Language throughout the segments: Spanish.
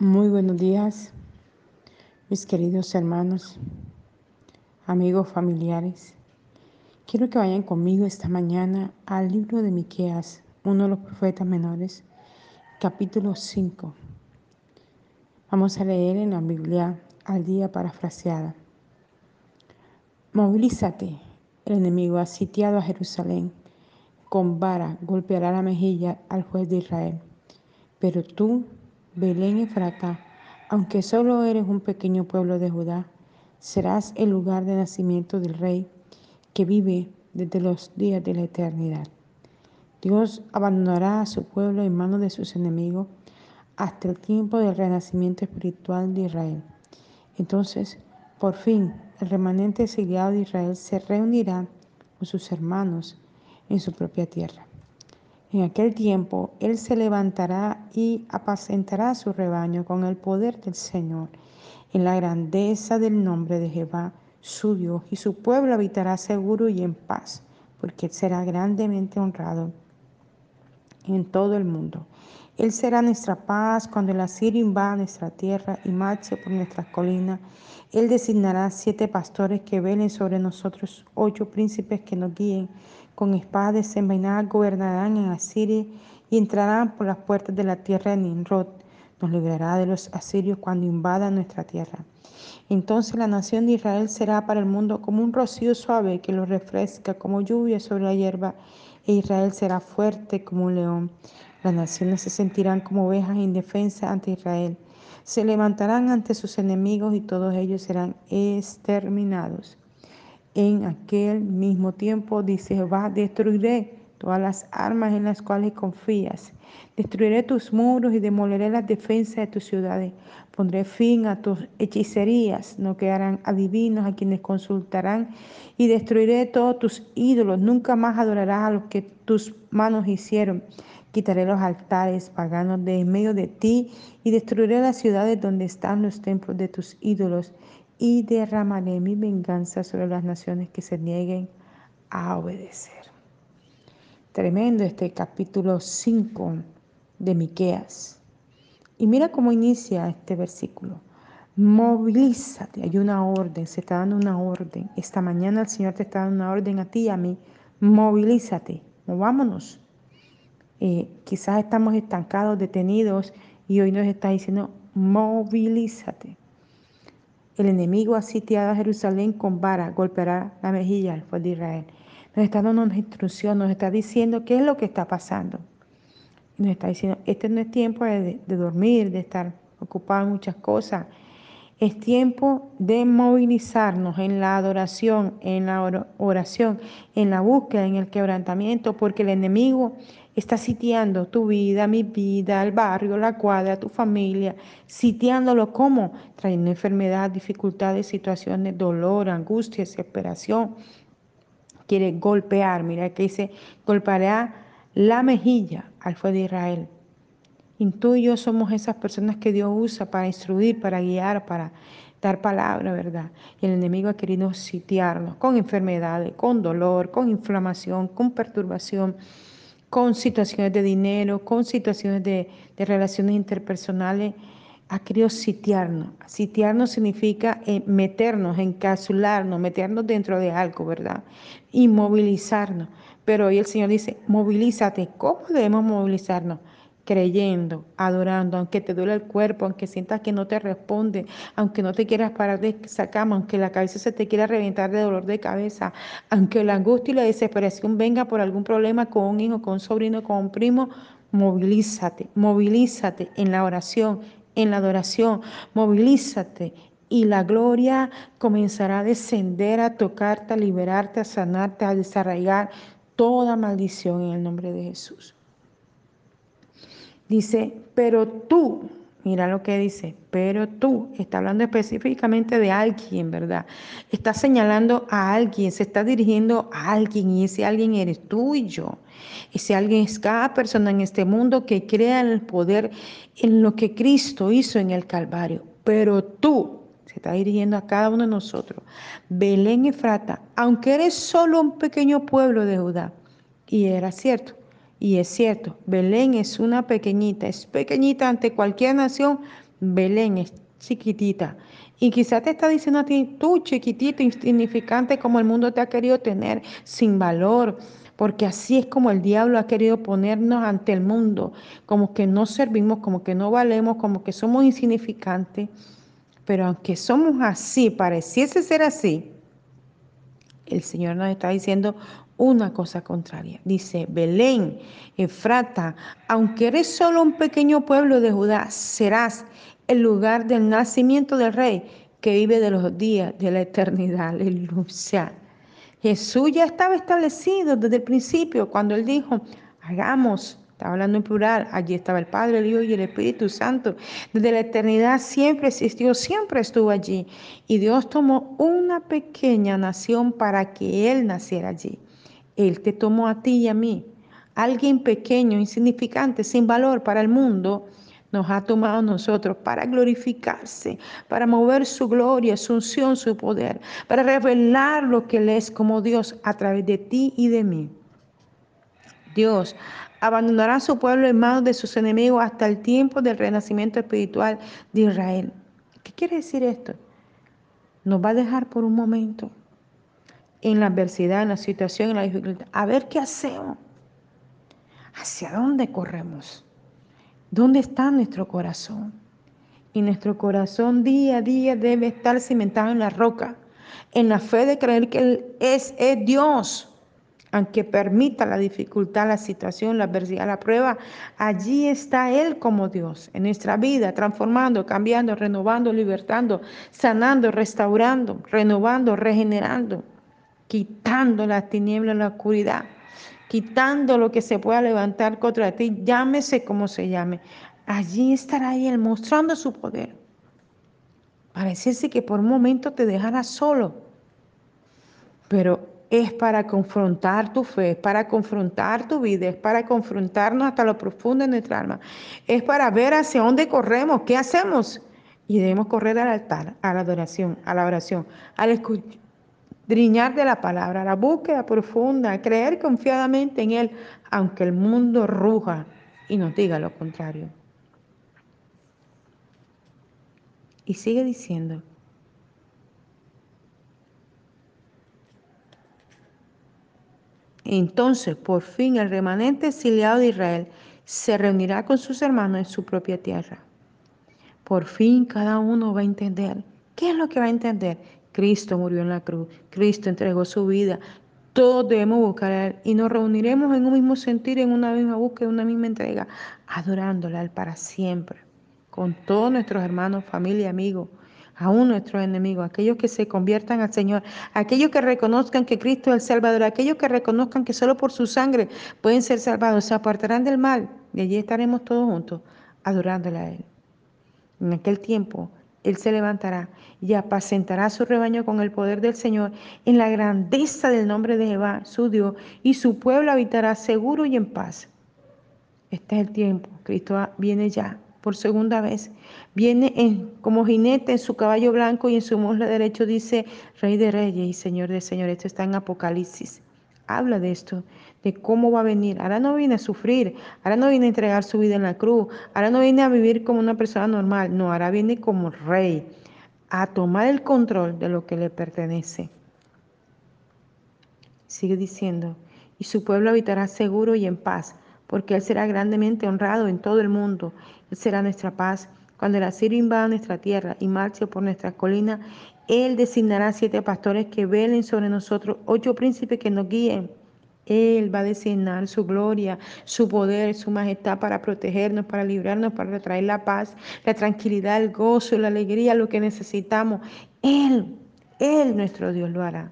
Muy buenos días, mis queridos hermanos, amigos, familiares. Quiero que vayan conmigo esta mañana al libro de Miqueas, uno de los profetas menores, capítulo 5. Vamos a leer en la Biblia al día parafraseada. Movilízate, el enemigo ha sitiado a Jerusalén. Con vara golpeará la mejilla al juez de Israel. Pero tú, Belén Efrata, aunque solo eres un pequeño pueblo de Judá, serás el lugar de nacimiento del Rey que vive desde los días de la eternidad. Dios abandonará a su pueblo en manos de sus enemigos hasta el tiempo del renacimiento espiritual de Israel. Entonces, por fin, el remanente exiliado de Israel se reunirá con sus hermanos en su propia tierra. En aquel tiempo Él se levantará y apacentará su rebaño con el poder del Señor, en la grandeza del nombre de Jehová, su Dios, y su pueblo habitará seguro y en paz, porque será grandemente honrado en todo el mundo. Él será nuestra paz cuando el asirio invada nuestra tierra y marche por nuestras colinas. Él designará siete pastores que velen sobre nosotros, ocho príncipes que nos guíen con espadas desenvainadas gobernarán en Asiria y entrarán por las puertas de la tierra de Nimrod. Nos librará de los asirios cuando invadan nuestra tierra. Entonces la nación de Israel será para el mundo como un rocío suave que lo refresca, como lluvia sobre la hierba, e Israel será fuerte como un león. Las naciones se sentirán como ovejas indefensas ante Israel. Se levantarán ante sus enemigos y todos ellos serán exterminados. En aquel mismo tiempo, dice Jehová, destruiré todas las armas en las cuales confías. Destruiré tus muros y demoleré las defensas de tus ciudades. Pondré fin a tus hechicerías. No quedarán adivinos a quienes consultarán. Y destruiré todos tus ídolos. Nunca más adorarás a los que tus manos hicieron. Quitaré los altares paganos de en medio de ti y destruiré las ciudades donde están los templos de tus ídolos y derramaré mi venganza sobre las naciones que se nieguen a obedecer. Tremendo este capítulo 5 de Miqueas. Y mira cómo inicia este versículo. Movilízate, hay una orden, se está dando una orden. Esta mañana el Señor te está dando una orden a ti y a mí. Movilízate, movámonos. Eh, quizás estamos estancados, detenidos y hoy nos está diciendo, movilízate. El enemigo ha sitiado a Jerusalén con vara, golpeará la mejilla al pueblo de Israel. Nos está dando una instrucción, nos está diciendo qué es lo que está pasando. Nos está diciendo, este no es tiempo de, dormir, de estar ocupado en muchas cosas. Es tiempo de movilizarnos en la adoración, en la oración, en la búsqueda, en el quebrantamiento, porque el enemigo está sitiando tu vida, mi vida, el barrio, la cuadra, tu familia, sitiándolo como trayendo enfermedad, dificultades, situaciones, dolor, angustia, desesperación. Quiere golpear, mira que dice, golpeará la mejilla al fuego de Israel. Y tú y yo somos esas personas que Dios usa para instruir, para guiar, para dar palabra, ¿verdad? Y el enemigo ha querido sitiarnos con enfermedades, con dolor, con inflamación, con perturbación con situaciones de dinero, con situaciones de, relaciones interpersonales, ha querido sitiarnos. Sitiarnos significa eh, meternos, encapsularnos, meternos dentro de algo, ¿verdad? Inmovilizarnos. Pero hoy el Señor dice, movilízate. ¿Cómo debemos movilizarnos? creyendo, adorando, aunque te duele el cuerpo, aunque sientas que no te responde, aunque no te quieras parar de esa cama, aunque la cabeza se te quiera reventar de dolor de cabeza, aunque la angustia y la desesperación venga por algún problema con un hijo, con un sobrino, con un primo, movilízate, movilízate en la oración, en la adoración, movilízate y la gloria comenzará a descender, a tocarte, a liberarte, a sanarte, a desarraigar toda maldición en el nombre de Jesús. Dice, pero tú, mira lo que dice, pero tú, está hablando específicamente de alguien, ¿verdad? Está señalando a alguien, se está dirigiendo a alguien y ese alguien eres tú y yo. Ese alguien es cada persona en este mundo que crea en el poder, en lo que Cristo hizo en el Calvario. Pero tú, se está dirigiendo a cada uno de nosotros, Belén Efrata, aunque eres solo un pequeño pueblo de Judá, y era cierto, y es cierto, Belén es una pequeñita, es pequeñita ante cualquier nación, Belén es chiquitita. Y quizás te está diciendo a ti, tú chiquitito, insignificante como el mundo te ha querido tener, sin valor, porque así es como el diablo ha querido ponernos ante el mundo, como que no servimos, como que no valemos, como que somos insignificantes. Pero aunque somos así, pareciese ser así, el Señor nos está diciendo una cosa contraria. Dice, Belén, Efrata, aunque eres solo un pequeño pueblo de Judá, serás el lugar del nacimiento del rey que vive de los días de la eternidad. Aleluya. Jesús ya estaba establecido desde el principio cuando él dijo, hagamos, estaba hablando en plural, allí estaba el Padre, el Hijo y el Espíritu Santo. Desde la eternidad siempre existió, siempre estuvo allí. Y Dios tomó una pequeña nación para que Él naciera allí. Él te tomó a ti y a mí, alguien pequeño, insignificante, sin valor para el mundo nos ha tomado nosotros para glorificarse, para mover su gloria, su unción, su poder, para revelar lo que Él es como Dios a través de ti y de mí. Dios abandonará a su pueblo en manos de sus enemigos hasta el tiempo del renacimiento espiritual de Israel. ¿Qué quiere decir esto? Nos va a dejar por un momento en la adversidad, en la situación, en la dificultad, a ver qué hacemos, hacia dónde corremos. ¿Dónde está nuestro corazón? Y nuestro corazón día a día debe estar cimentado en la roca, en la fe de creer que Él es, Dios. Aunque permita la dificultad, la situación, la adversidad, la prueba, allí está Él como Dios en nuestra vida, transformando, cambiando, renovando, libertando, sanando, restaurando, renovando, regenerando, quitando la tiniebla, la oscuridad quitando lo que se pueda levantar contra ti, llámese como se llame. Allí estará Él mostrando su poder. Pareciese que por un momento te dejará solo, pero es para confrontar tu fe, es para confrontar tu vida, es para confrontarnos hasta lo profundo de nuestra alma, es para ver hacia dónde corremos, qué hacemos. Y debemos correr al altar, a la adoración, a la oración, al escuchar driñar de la palabra, la búsqueda profunda, creer confiadamente en Él, aunque el mundo ruja y nos diga lo contrario. Y sigue diciendo, entonces por fin el remanente exiliado de Israel se reunirá con sus hermanos en su propia tierra. Por fin cada uno va a entender. ¿Qué es lo que va a entender? Cristo murió en la cruz, Cristo entregó su vida. Todos debemos buscar a Él y nos reuniremos en un mismo sentir, en una misma búsqueda, en una misma entrega, adorándole a Él para siempre, con todos nuestros hermanos, familia, amigos, aún nuestros enemigos, aquellos que se conviertan al Señor, aquellos que reconozcan que Cristo es el Salvador, aquellos que reconozcan que solo por su sangre pueden ser salvados, se apartarán del mal y allí estaremos todos juntos adorándole a Él. En aquel tiempo él se levantará y apacentará su rebaño con el poder del Señor en la grandeza del nombre de Jehová, su Dios, y su pueblo habitará seguro y en paz. Este es el tiempo. Cristo viene ya por segunda vez. Viene en, como jinete en su caballo blanco y en su muslo derecho dice Rey de Reyes y Señor de Señores. Esto está en Apocalipsis. Habla de esto de cómo va a venir. Ahora no viene a sufrir, ahora no viene a entregar su vida en la cruz, ahora no viene a vivir como una persona normal, no, ahora viene como rey, a tomar el control de lo que le pertenece. Sigue diciendo, y su pueblo habitará seguro y en paz, porque Él será grandemente honrado en todo el mundo. Él será nuestra paz. Cuando el asirio invada nuestra tierra y marche por nuestra colina, Él designará siete pastores que velen sobre nosotros, ocho príncipes que nos guíen. Él va a designar su gloria, su poder, su majestad para protegernos, para librarnos, para traer la paz, la tranquilidad, el gozo, la alegría, lo que necesitamos. Él, Él nuestro Dios lo hará.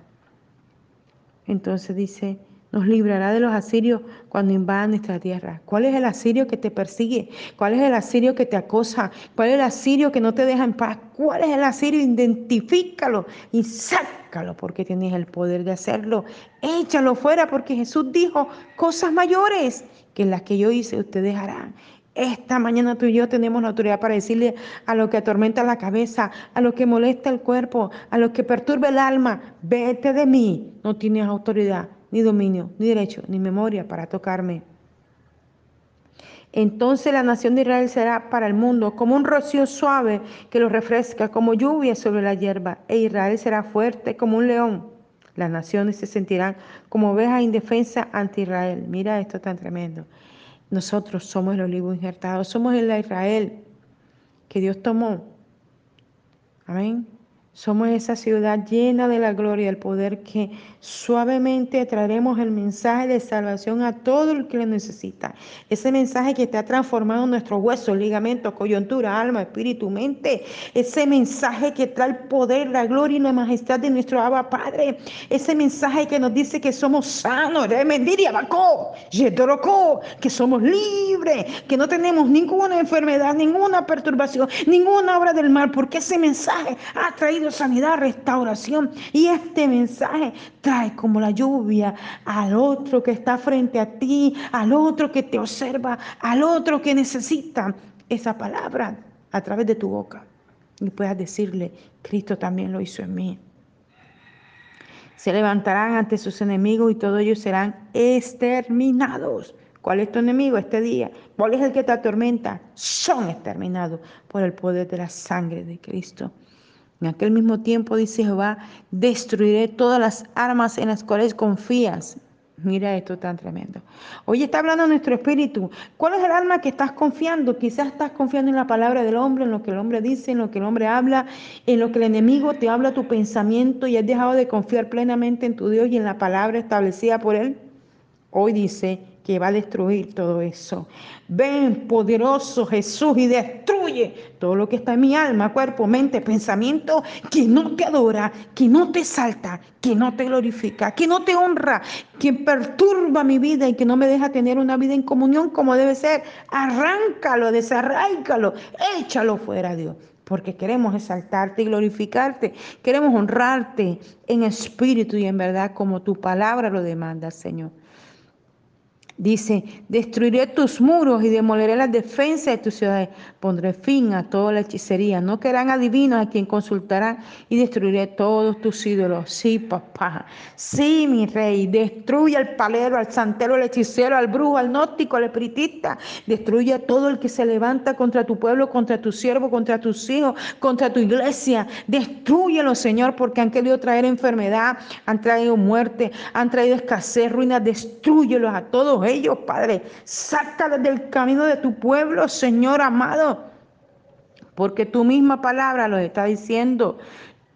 Entonces dice, nos librará de los asirios cuando invadan nuestra tierra. ¿Cuál es el asirio que te persigue? ¿Cuál es el asirio que te acosa? ¿Cuál es el asirio que no te deja en paz? ¿Cuál es el asirio? Identifícalo y sácalo porque tienes el poder de hacerlo. Échalo fuera porque Jesús dijo cosas mayores que las que yo hice ustedes harán. Esta mañana tú y yo tenemos la autoridad para decirle a lo que atormenta la cabeza, a lo que molesta el cuerpo, a lo que perturba el alma, vete de mí. No tienes autoridad ni dominio, ni derecho, ni memoria para tocarme. Entonces la nación de Israel será para el mundo como un rocío suave que lo refresca, como lluvia sobre la hierba, e Israel será fuerte como un león. Las naciones se sentirán como ovejas indefensas ante Israel. Mira esto tan tremendo. Nosotros somos el olivo injertado, somos el Israel que Dios tomó. Amén. Somos esa ciudad llena de la gloria y el poder que suavemente traeremos el mensaje de salvación a todo el que lo necesita. Ese mensaje que te ha transformado nuestros huesos, ligamentos, coyuntura, alma, espíritu, mente. Ese mensaje que trae el poder, la gloria y la majestad de nuestro Abba Padre. Ese mensaje que nos dice que somos sanos, que somos libres, que no tenemos ninguna enfermedad, ninguna perturbación, ninguna obra del mal, porque ese mensaje ha traído sanidad, restauración. Y este mensaje trae como la lluvia al otro que está frente a ti, al otro que te observa, al otro que necesita esa palabra a través de tu boca. Y puedas decirle, Cristo también lo hizo en mí. Se levantarán ante sus enemigos y todos ellos serán exterminados. ¿Cuál es tu enemigo este día? ¿Cuál es el que te atormenta? Son exterminados por el poder de la sangre de Cristo. En aquel mismo tiempo, dice Jehová, destruiré todas las armas en las cuales confías. Mira esto tan tremendo. Hoy está hablando nuestro espíritu. ¿Cuál es el arma que estás confiando? Quizás estás confiando en la palabra del hombre, en lo que el hombre dice, en lo que el hombre habla, en lo que el enemigo te habla tu pensamiento y has dejado de confiar plenamente en tu Dios y en la palabra establecida por él. Hoy dice, que va a destruir todo eso. Ven, poderoso Jesús, y destruye todo lo que está en mi alma, cuerpo, mente, pensamiento, que no te adora, que no te salta, que no te glorifica, que no te honra, que perturba mi vida y que no me deja tener una vida en comunión como debe ser. Arráncalo, desarráicalo, échalo fuera, Dios porque queremos exaltarte y glorificarte, queremos honrarte en espíritu y en verdad como tu palabra lo demanda, Señor. Dice, destruiré tus muros y demoleré las defensas de tus ciudades. Pondré fin a toda la hechicería. No querrán adivinos a quien consultarán y destruiré todos tus ídolos. Sí, papá. Sí, mi rey. Destruye al palero, al santero, al hechicero, al brujo, al gnóstico, al espiritista. Destruye a todo el que se levanta contra tu pueblo, contra tu siervo, contra tus hijos, contra tu iglesia. Destruyelo, Señor, porque han querido traer enfermedad, han traído muerte, han traído escasez, ruina. Destruyelos a todos ellos, Padre. Sácalos del camino de tu pueblo, Señor amado. Porque tu misma palabra lo está diciendo.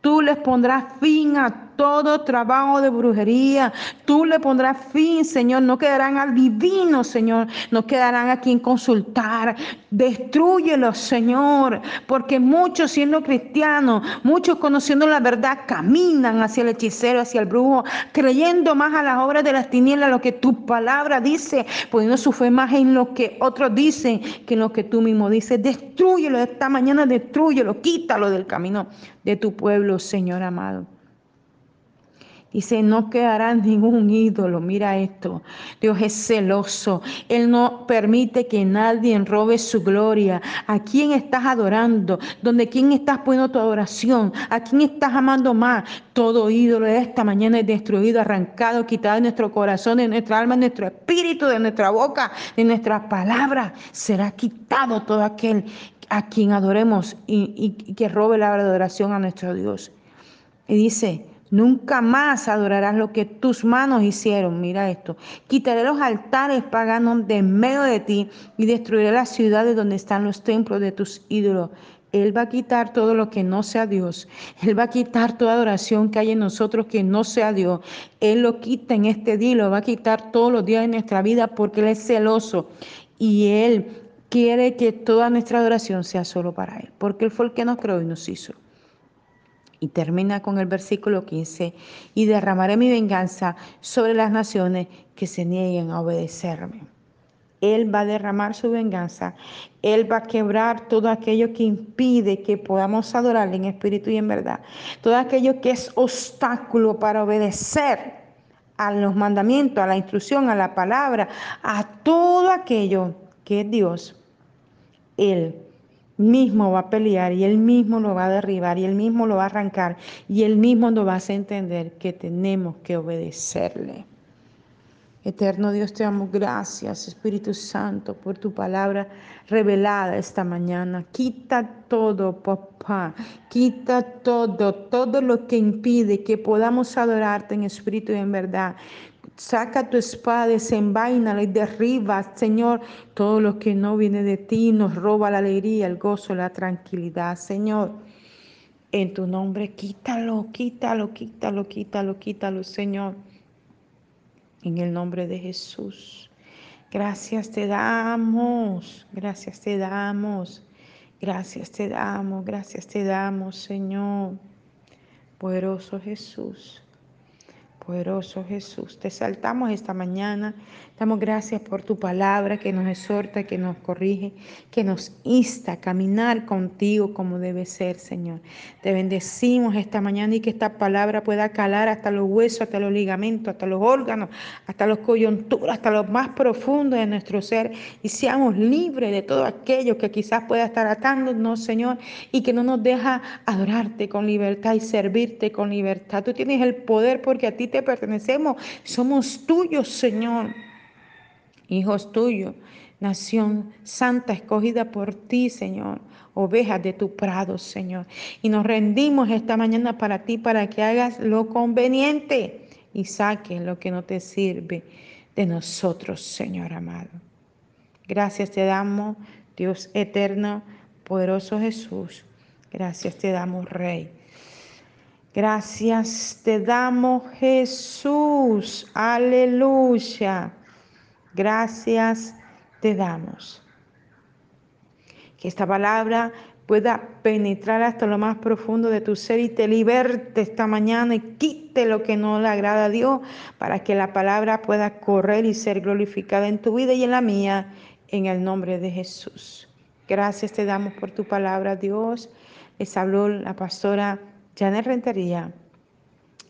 Tú les pondrás fin a todo trabajo de brujería. Tú le pondrás fin, Señor. No quedarán al divino, Señor. No quedarán a quien consultar. Destruyelos, Señor. Porque muchos siendo cristianos, muchos conociendo la verdad, caminan hacia el hechicero, hacia el brujo, creyendo más a las obras de las tinieblas, lo que tu palabra dice, poniendo su fe más en lo que otros dicen que en lo que tú mismo dices. Destruyelo esta mañana, destruyelo, quítalo del camino de tu pueblo, Señor amado. Dice, no quedará ningún ídolo. Mira esto. Dios es celoso. Él no permite que nadie robe su gloria. ¿A quién estás adorando? ¿Dónde quién estás poniendo tu adoración? ¿A quién estás amando más? Todo ídolo de esta mañana es destruido, arrancado, quitado de nuestro corazón, de nuestra alma, de nuestro espíritu, de nuestra boca, de nuestras palabras. Será quitado todo aquel a quien adoremos y, y que robe la adoración a nuestro Dios. Y dice, Nunca más adorarás lo que tus manos hicieron. Mira esto. Quitaré los altares paganos de en medio de ti y destruiré las ciudades donde están los templos de tus ídolos. Él va a quitar todo lo que no sea Dios. Él va a quitar toda adoración que hay en nosotros que no sea Dios. Él lo quita en este día lo va a quitar todos los días de nuestra vida porque Él es celoso. Y Él quiere que toda nuestra adoración sea solo para Él. Porque Él fue el que nos creó y nos hizo. Y termina con el versículo 15, y derramaré mi venganza sobre las naciones que se nieguen a obedecerme. Él va a derramar su venganza. Él va a quebrar todo aquello que impide que podamos adorarle en espíritu y en verdad. Todo aquello que es obstáculo para obedecer a los mandamientos, a la instrucción, a la palabra, a todo aquello que es Dios. Él mismo va a pelear y él mismo lo va a derribar y él mismo lo va a arrancar y él mismo nos va a hacer entender que tenemos que obedecerle. Eterno Dios, te damos gracias, Espíritu Santo, por tu palabra revelada esta mañana. Quita todo, papá. Quita todo, todo lo que impide que podamos adorarte en espíritu y en verdad. Saca tu espada, desenvaínala y derriba, Señor, todo lo que no viene de ti, nos roba la alegría, el gozo, la tranquilidad, Señor. En tu nombre, quítalo, quítalo, quítalo, quítalo, quítalo, Señor en el nombre de Jesús. Gracias te damos, gracias te damos, gracias te damos, gracias te damos, Señor. Poderoso Jesús. Poderoso Jesús, te saltamos esta mañana. Damos gracias por tu palabra que nos exhorta, que nos corrige, que nos insta a caminar contigo como debe ser, Señor. Te bendecimos esta mañana y que esta palabra pueda calar hasta los huesos, hasta los ligamentos, hasta los órganos, hasta los coyunturas, hasta lo más profundo de nuestro ser y seamos libres de todo aquello que quizás pueda estar atándonos, Señor, y que no nos deja adorarte con libertad y servirte con libertad. Tú tienes el poder porque a ti te pertenecemos, somos tuyos, Señor, hijos tuyos, nación santa escogida por ti, Señor, ovejas de tu prado, Señor. Y nos rendimos esta mañana para ti, para que hagas lo conveniente y saques lo que no te sirve de nosotros, Señor amado. Gracias te damos, Dios eterno, poderoso Jesús. Gracias te damos, Rey. Gracias te damos Jesús. Aleluya. Gracias te damos. Que esta palabra pueda penetrar hasta lo más profundo de tu ser y te liberte esta mañana y quite lo que no le agrada a Dios para que la palabra pueda correr y ser glorificada en tu vida y en la mía, en el nombre de Jesús. Gracias te damos por tu palabra, Dios. Les habló la pastora Janet Rentería,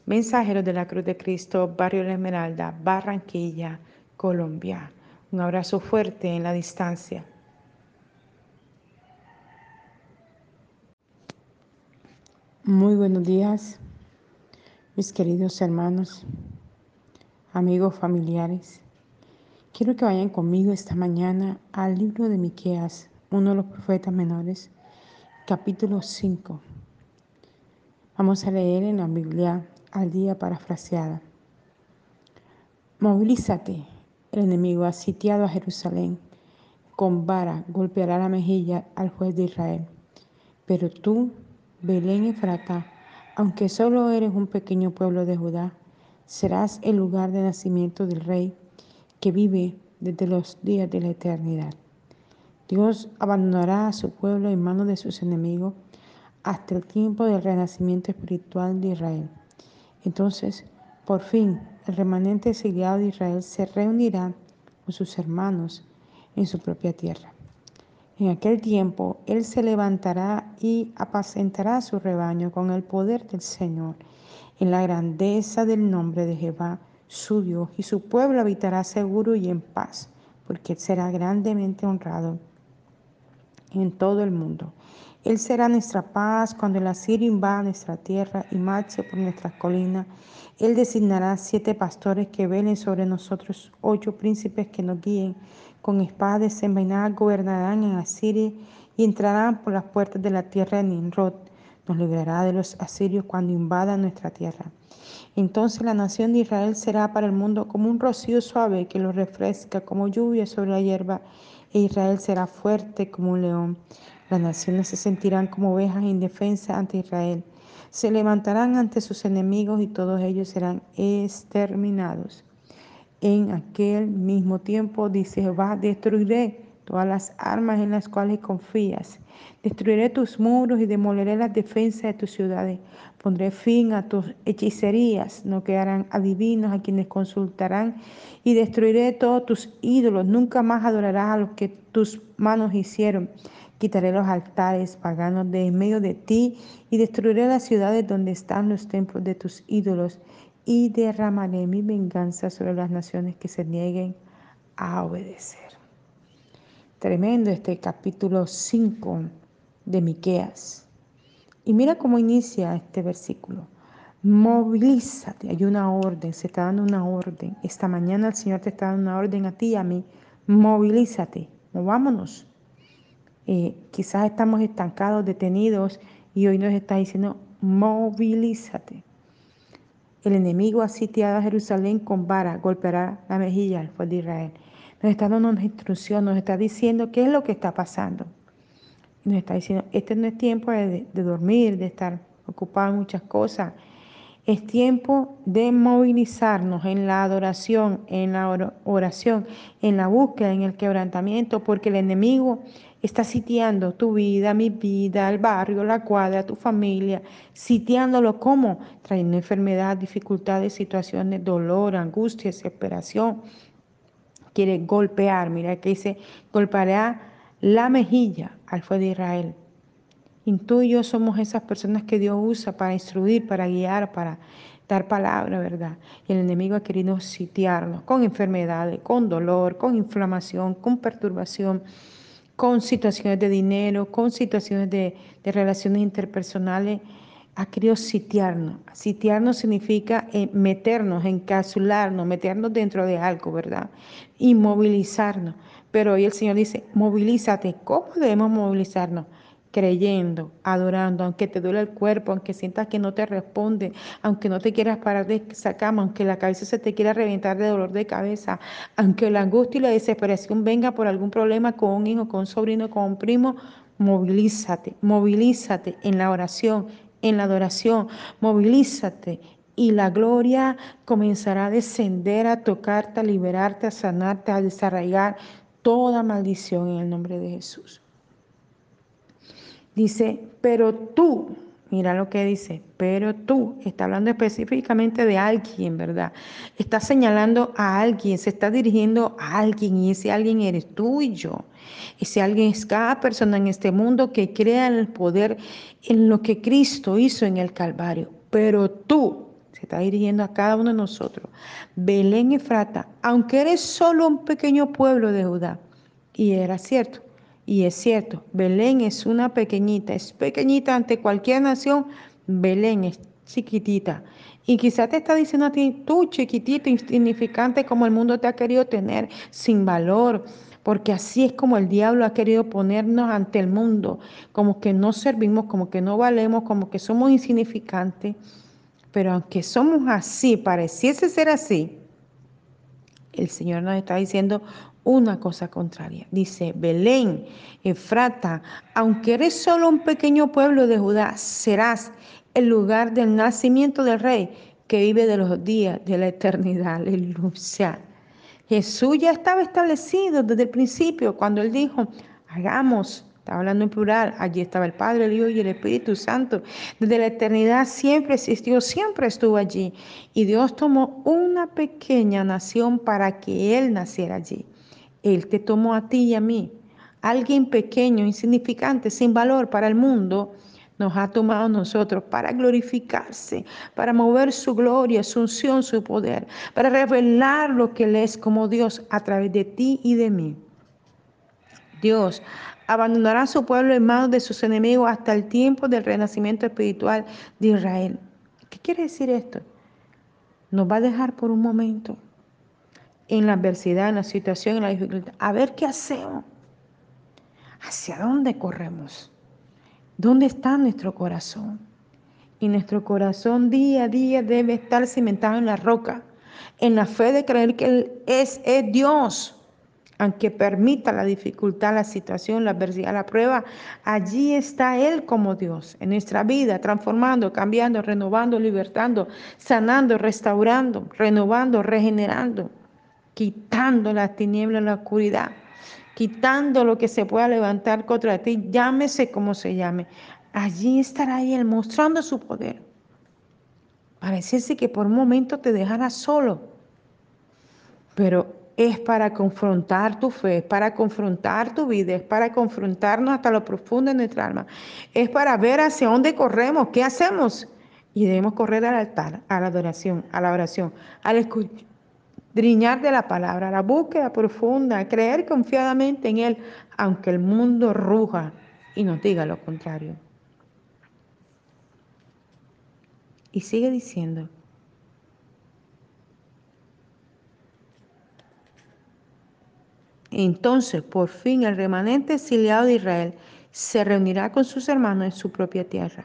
mensajero de la Cruz de Cristo, Barrio La Esmeralda, Barranquilla, Colombia. Un abrazo fuerte en la distancia. Muy buenos días, mis queridos hermanos, amigos, familiares. Quiero que vayan conmigo esta mañana al libro de Miqueas, uno de los profetas menores, capítulo 5 Vamos a leer en la Biblia al día parafraseada. Movilízate, el enemigo ha sitiado a Jerusalén. Con vara golpeará la mejilla al juez de Israel. Pero tú, Belén Efrata, aunque solo eres un pequeño pueblo de Judá, serás el lugar de nacimiento del Rey que vive desde los días de la eternidad. Dios abandonará a su pueblo en manos de sus enemigos hasta el tiempo del renacimiento espiritual de Israel. Entonces, por fin, el remanente exiliado de Israel se reunirá con sus hermanos en su propia tierra. En aquel tiempo, Él se levantará y apacentará su rebaño con el poder del Señor, en la grandeza del nombre de Jehová, su Dios, y su pueblo habitará seguro y en paz, porque será grandemente honrado en todo el mundo. Él será nuestra paz cuando el asirio invada nuestra tierra y marche por nuestras colinas. Él designará siete pastores que velen sobre nosotros, ocho príncipes que nos guíen. Con espadas desenvainadas gobernarán en Asiria y entrarán por las puertas de la tierra de Nimrod. Nos librará de los asirios cuando invadan nuestra tierra. Entonces la nación de Israel será para el mundo como un rocío suave que lo refresca, como lluvia sobre la hierba, e Israel será fuerte como un león. Las naciones se sentirán como ovejas indefensas ante Israel. Se levantarán ante sus enemigos y todos ellos serán exterminados. En aquel mismo tiempo, dice Jehová, destruiré todas las armas en las cuales confías. Destruiré tus muros y demoleré las defensas de tus ciudades. Pondré fin a tus hechicerías. No quedarán adivinos a quienes consultarán. Y destruiré todos tus ídolos. Nunca más adorarás a los que tus manos hicieron. Quitaré los altares paganos de en medio de ti y destruiré las ciudades donde están los templos de tus ídolos y derramaré mi venganza sobre las naciones que se nieguen a obedecer. Tremendo este capítulo 5 de Miqueas. Y mira cómo inicia este versículo. Movilízate, hay una orden, se está dando una orden. Esta mañana el Señor te está dando una orden a ti y a mí. Movilízate, movámonos. Quizás estamos estancados, detenidos y hoy nos está diciendo, movilízate. El enemigo ha sitiado a Jerusalén con vara, golpeará la mejilla al pueblo de Israel. Nos está dando una instrucción, nos está diciendo qué es lo que está pasando. Nos está diciendo, este no es tiempo de, de dormir, de estar ocupado en muchas cosas. Es tiempo de movilizarnos en la adoración, en la oración, en la búsqueda, en el quebrantamiento, porque el enemigo está sitiando tu vida, mi vida, el barrio, la cuadra, tu familia, sitiándolo como trayendo enfermedad, dificultades, situaciones, dolor, angustia, desesperación. Quiere golpear, mira que dice, golpeará la mejilla al fuego de Israel. Y tú y yo somos esas personas que Dios usa para instruir, para guiar, para dar palabra, ¿verdad? Y el enemigo ha querido sitiarnos con enfermedades, con dolor, con inflamación, con perturbación, con situaciones de dinero, con situaciones de, relaciones interpersonales. Ha querido sitiarnos. Sitiarnos significa eh, meternos, encapsularnos, meternos dentro de algo, ¿verdad? Inmovilizarnos. Pero hoy el Señor dice, movilízate. ¿Cómo debemos movilizarnos? Creyendo, adorando, aunque te duele el cuerpo, aunque sientas que no te responde, aunque no te quieras parar de esa cama, aunque la cabeza se te quiera reventar de dolor de cabeza, aunque la angustia y la desesperación venga por algún problema con un hijo, con un sobrino, con un primo, movilízate, movilízate en la oración, en la adoración, movilízate y la gloria comenzará a descender, a tocarte, a liberarte, a sanarte, a desarraigar toda maldición en el nombre de Jesús. Dice, pero tú, mira lo que dice, pero tú, está hablando específicamente de alguien, ¿verdad? Está señalando a alguien, se está dirigiendo a alguien y ese alguien eres tú y yo. Ese alguien es cada persona en este mundo que crea en el poder, en lo que Cristo hizo en el Calvario. Pero tú, se está dirigiendo a cada uno de nosotros. Belén Efrata, aunque eres solo un pequeño pueblo de Judá, y era cierto, y es cierto, Belén es una pequeñita, es pequeñita ante cualquier nación, Belén es chiquitita. Y quizás te está diciendo a ti, tú chiquitito, insignificante como el mundo te ha querido tener, sin valor, porque así es como el diablo ha querido ponernos ante el mundo, como que no servimos, como que no valemos, como que somos insignificantes. Pero aunque somos así, pareciese ser así, el Señor nos está diciendo una cosa contraria. Dice, Belén, Efrata, aunque eres solo un pequeño pueblo de Judá, serás el lugar del nacimiento del rey que vive de los días de la eternidad. Aleluya. Jesús ya estaba establecido desde el principio cuando él dijo, hagamos Está hablando en plural. Allí estaba el Padre, el Hijo y el Espíritu Santo. Desde la eternidad siempre existió, siempre estuvo allí. Y Dios tomó una pequeña nación para que Él naciera allí. Él te tomó a ti y a mí. Alguien pequeño, insignificante, sin valor para el mundo, nos ha tomado nosotros para glorificarse, para mover su gloria, su unción, su poder, para revelar lo que Él es como Dios a través de ti y de mí. Dios abandonará a su pueblo en manos de sus enemigos hasta el tiempo del renacimiento espiritual de Israel. ¿Qué quiere decir esto? Nos va a dejar por un momento en la adversidad, en la situación, en la dificultad. A ver qué hacemos. ¿Hacia dónde corremos? ¿Dónde está nuestro corazón? Y nuestro corazón día a día debe estar cimentado en la roca, en la fe de creer que Él es, es Dios aunque permita la dificultad, la situación, la adversidad, la prueba, allí está Él como Dios en nuestra vida, transformando, cambiando, renovando, libertando, sanando, restaurando, renovando, regenerando, quitando las tinieblas, la oscuridad, quitando lo que se pueda levantar contra ti, llámese como se llame. Allí estará Él mostrando su poder. Pareciese que por un momento te dejara solo, pero es para confrontar tu fe, es para confrontar tu vida, es para confrontarnos hasta lo profundo de nuestra alma, es para ver hacia dónde corremos, qué hacemos. Y debemos correr al altar, a la adoración, a la oración, al escudriñar de la palabra, la búsqueda profunda, creer confiadamente en Él, aunque el mundo ruja y nos diga lo contrario. Y sigue diciendo, Entonces, por fin, el remanente exiliado de Israel se reunirá con sus hermanos en su propia tierra.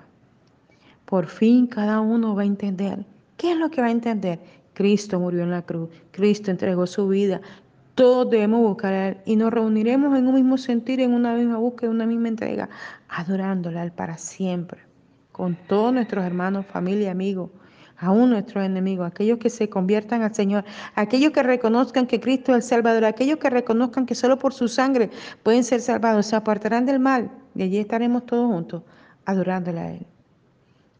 Por fin cada uno va a entender. ¿Qué es lo que va a entender? Cristo murió en la cruz, Cristo entregó su vida. Todos debemos buscar a Él y nos reuniremos en un mismo sentir, en una misma búsqueda, en una misma entrega, adorándole a Él para siempre, con todos nuestros hermanos, familia, amigos, aún nuestros enemigos, aquellos que se conviertan al Señor, aquellos que reconozcan que Cristo es el Salvador, aquellos que reconozcan que solo por su sangre pueden ser salvados, se apartarán del mal y allí estaremos todos juntos adorándole a Él.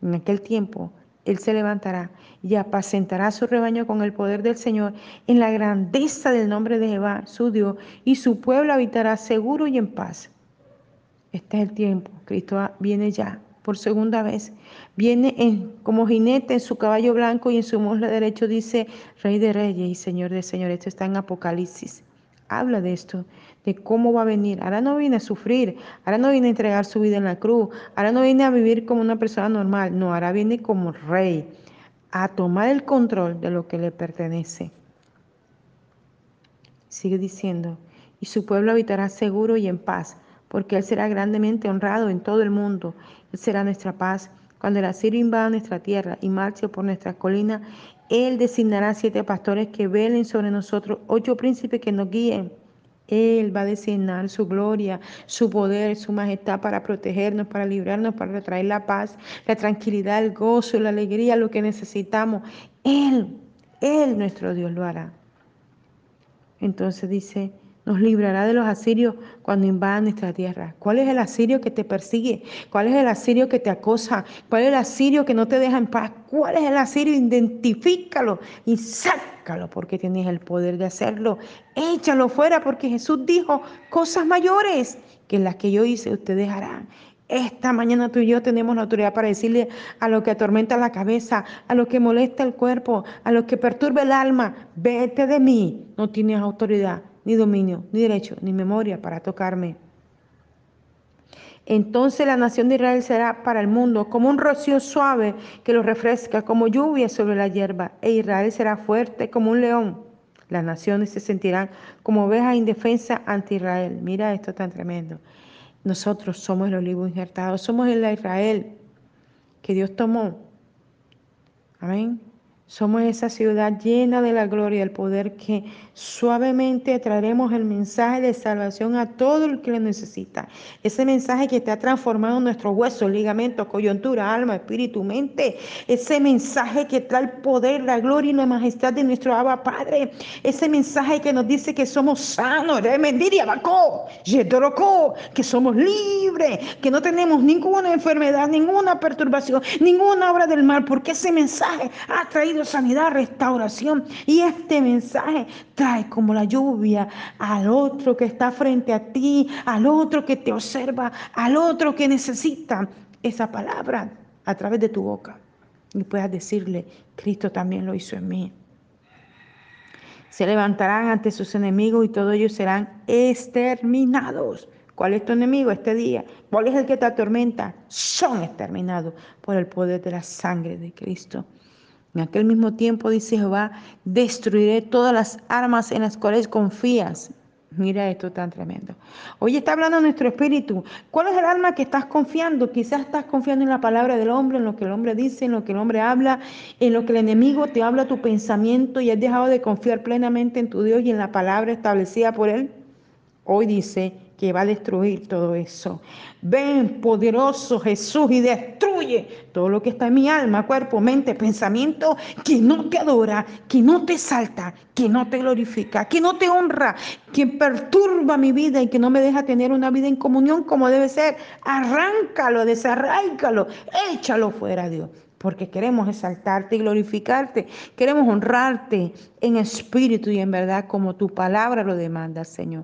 En aquel tiempo Él se levantará y apacentará su rebaño con el poder del Señor en la grandeza del nombre de Jehová, su Dios, y su pueblo habitará seguro y en paz. Este es el tiempo. Cristo viene ya por segunda vez. Viene en, como jinete en su caballo blanco y en su muslo derecho dice Rey de Reyes y Señor de Señores. Esto está en Apocalipsis. Habla de esto, de cómo va a venir. Ahora no viene a sufrir, ahora no viene a entregar su vida en la cruz, ahora no viene a vivir como una persona normal, no, ahora viene como rey, a tomar el control de lo que le pertenece. Sigue diciendo, y su pueblo habitará seguro y en paz, porque Él será grandemente honrado en todo el mundo. Él será nuestra paz. Cuando el asirio invada nuestra tierra y marche por nuestras colinas, Él designará siete pastores que velen sobre nosotros, ocho príncipes que nos guíen. Él va a designar su gloria, su poder, su majestad para protegernos, para librarnos, para traer la paz, la tranquilidad, el gozo, la alegría, lo que necesitamos. Él, Él nuestro Dios lo hará. Entonces dice, nos librará de los asirios cuando invadan nuestra tierra. ¿Cuál es el asirio que te persigue? ¿Cuál es el asirio que te acosa? ¿Cuál es el asirio que no te deja en paz? ¿Cuál es el asirio? Identifícalo y sácalo porque tienes el poder de hacerlo. Échalo fuera porque Jesús dijo cosas mayores que las que yo hice ustedes harán. Esta mañana tú y yo tenemos la autoridad para decirle a lo que atormenta la cabeza, a lo que molesta el cuerpo, a lo que perturba el alma, vete de mí. No tienes autoridad ni dominio, ni derecho, ni memoria para tocarme. Entonces la nación de Israel será para el mundo como un rocío suave que lo refresca, como lluvia sobre la hierba, e Israel será fuerte como un león. Las naciones se sentirán como ovejas indefensas ante Israel. Mira esto tan tremendo. Nosotros somos el olivo injertado, somos el Israel que Dios tomó. Amén. Somos esa ciudad llena de la gloria el poder que suavemente traeremos el mensaje de salvación a todo el que lo necesita. Ese mensaje que te ha transformado nuestros huesos, ligamentos, coyuntura, alma, espíritu, mente. Ese mensaje que trae el poder, la gloria y la majestad de nuestro Abba Padre. Ese mensaje que nos dice que somos sanos, que somos libres, que no tenemos ninguna enfermedad, ninguna perturbación, ninguna obra del mal, porque ese mensaje ha traído sanidad, restauración. Y este mensaje trae como la lluvia al otro que está frente a ti, al otro que te observa, al otro que necesita esa palabra a través de tu boca. Y puedas decirle, Cristo también lo hizo en mí. Se levantarán ante sus enemigos y todos ellos serán exterminados. ¿Cuál es tu enemigo este día? ¿Cuál es el que te atormenta? Son exterminados por el poder de la sangre de Cristo. En aquel mismo tiempo, dice Jehová, destruiré todas las armas en las cuales confías. Mira esto tan tremendo. Hoy está hablando nuestro espíritu. ¿Cuál es el arma que estás confiando? Quizás estás confiando en la palabra del hombre, en lo que el hombre dice, en lo que el hombre habla, en lo que el enemigo te habla tu pensamiento y has dejado de confiar plenamente en tu Dios y en la palabra establecida por él. Hoy dice, que va a destruir todo eso. Ven, poderoso Jesús, y destruye todo lo que está en mi alma, cuerpo, mente, pensamiento, que no te adora, que no te salta, que no te glorifica, que no te honra, que perturba mi vida y que no me deja tener una vida en comunión como debe ser. Arráncalo, desarráicalo, échalo fuera, Dios porque queremos exaltarte y glorificarte, queremos honrarte en espíritu y en verdad como tu palabra lo demanda, Señor.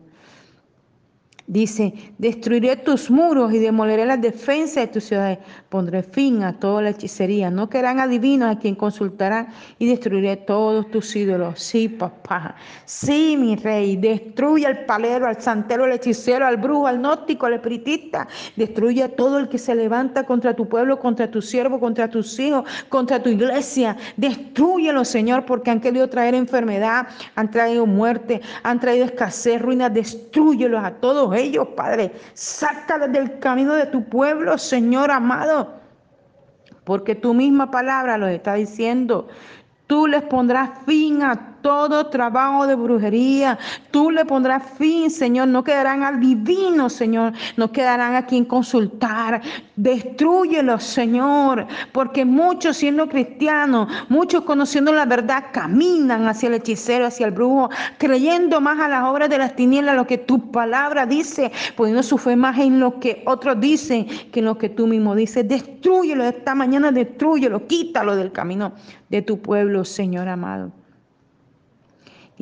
Dice, destruiré tus muros y demoleré las defensas de tus ciudades. Pondré fin a toda la hechicería. No quedarán adivinos a quien consultarán y destruiré todos tus ídolos. Sí, papá. Sí, mi rey. Destruye al palero, al santero, al hechicero, al brujo, al gnóstico, al espiritista. Destruye a todo el que se levanta contra tu pueblo, contra tu siervo, contra tus hijos, contra tu iglesia. Destruyelo, Señor, porque han querido traer enfermedad, han traído muerte, han traído escasez, ruina. Destruyelos a todos ellos, Padre. Sácalos del camino de tu pueblo, Señor amado. Porque tu misma palabra lo está diciendo. Tú les pondrás fin a todo trabajo de brujería. Tú le pondrás fin, Señor. No quedarán adivinos, Señor. No quedarán a quien consultar. Destruyelos, Señor. Porque muchos siendo cristianos, muchos conociendo la verdad, caminan hacia el hechicero, hacia el brujo, creyendo más a las obras de las tinieblas, lo que tu palabra dice, poniendo su fe más en lo que otros dicen que en lo que tú mismo dices. Destruyelo esta mañana, destruyelo, quítalo del camino de tu pueblo, Señor amado.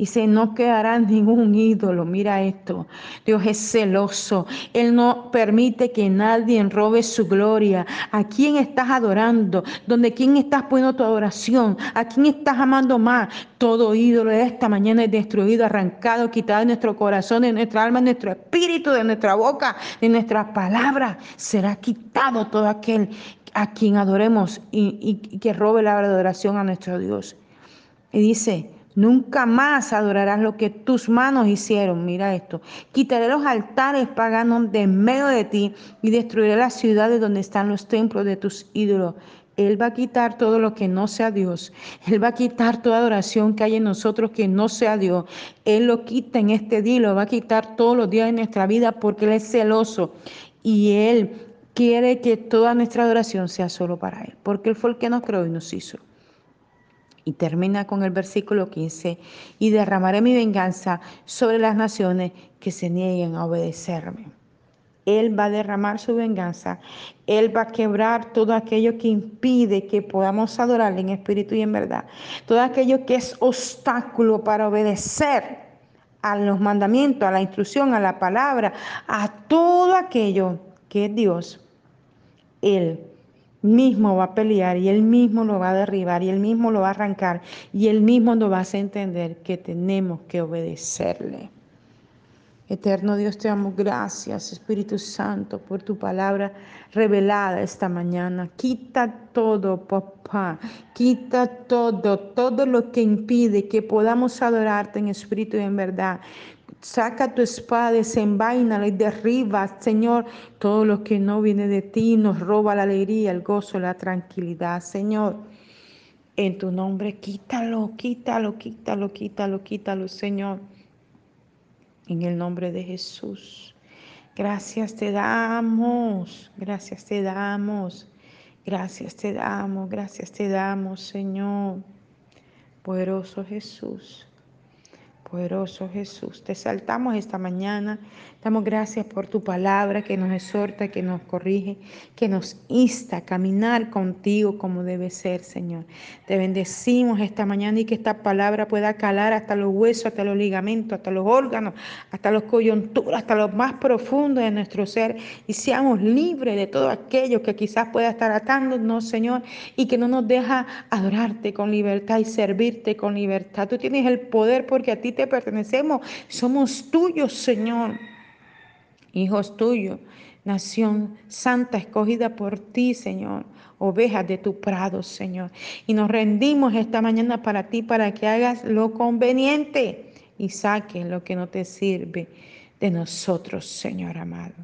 Dice, no quedará ningún ídolo. Mira esto. Dios es celoso. Él no permite que nadie robe su gloria. ¿A quién estás adorando? ¿Donde quién estás poniendo tu adoración? ¿A quién estás amando más? Todo ídolo de esta mañana es destruido, arrancado, quitado de nuestro corazón, de nuestra alma, de nuestro espíritu, de nuestra boca, de nuestras palabras. Será quitado todo aquel a quien adoremos y, y que robe la adoración a nuestro Dios. Y dice, Nunca más adorarás lo que tus manos hicieron. Mira esto. Quitaré los altares paganos de en medio de ti y destruiré las ciudades donde están los templos de tus ídolos. Él va a quitar todo lo que no sea Dios. Él va a quitar toda adoración que hay en nosotros que no sea Dios. Él lo quita en este día, lo va a quitar todos los días de nuestra vida porque Él es celoso. Y Él quiere que toda nuestra adoración sea solo para Él. Porque Él fue el que nos creó y nos hizo. Y termina con el versículo 15, y derramaré mi venganza sobre las naciones que se nieguen a obedecerme. Él va a derramar su venganza. Él va a quebrar todo aquello que impide que podamos adorarle en espíritu y en verdad. Todo aquello que es obstáculo para obedecer a los mandamientos, a la instrucción, a la palabra, a todo aquello que es Dios. Él mismo va a pelear y él mismo lo va a derribar y él mismo lo va a arrancar y él mismo nos va a hacer entender que tenemos que obedecerle. Eterno Dios, te amo. Gracias, Espíritu Santo, por tu palabra revelada esta mañana. Quita todo, papá. Quita todo, todo lo que impide que podamos adorarte en espíritu y en verdad. Saca tu espada, desenvaina y derriba, Señor, todo lo que no viene de ti, nos roba la alegría, el gozo, la tranquilidad, Señor. En tu nombre, quítalo, quítalo, quítalo, quítalo, quítalo, Señor. En el nombre de Jesús. Gracias te damos, gracias te damos, gracias te damos, gracias te damos, Señor. Poderoso Jesús. Poderoso Jesús, te saltamos esta mañana. Damos gracias por tu palabra que nos exhorta, que nos corrige, que nos insta a caminar contigo como debe ser, Señor. Te bendecimos esta mañana y que esta palabra pueda calar hasta los huesos, hasta los ligamentos, hasta los órganos, hasta los coyunturas, hasta lo más profundo de nuestro ser y seamos libres de todo aquello que quizás pueda estar atándonos, Señor, y que no nos deja adorarte con libertad y servirte con libertad. Tú tienes el poder porque a ti te pertenecemos, somos tuyos, Señor. Hijos tuyos, nación santa escogida por ti, Señor. Ovejas de tu prado, Señor. Y nos rendimos esta mañana para ti, para que hagas lo conveniente y saques lo que no te sirve de nosotros, Señor amado.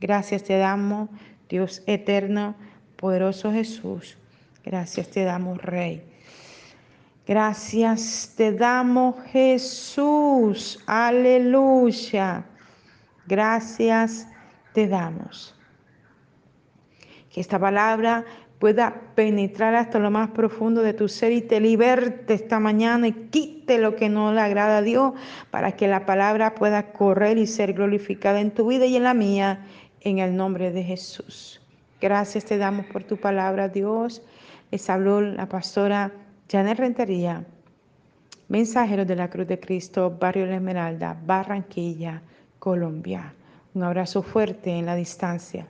Gracias te damos, Dios eterno, poderoso Jesús. Gracias te damos, Rey. Gracias te damos Jesús. Aleluya. Gracias te damos. Que esta palabra pueda penetrar hasta lo más profundo de tu ser y te liberte esta mañana y quite lo que no le agrada a Dios para que la palabra pueda correr y ser glorificada en tu vida y en la mía, en el nombre de Jesús. Gracias te damos por tu palabra, Dios. Les habló la pastora Janet Rentería, Mensajeros de la Cruz de Cristo, Barrio La Esmeralda, Barranquilla, Colombia. Un abrazo fuerte en la distancia.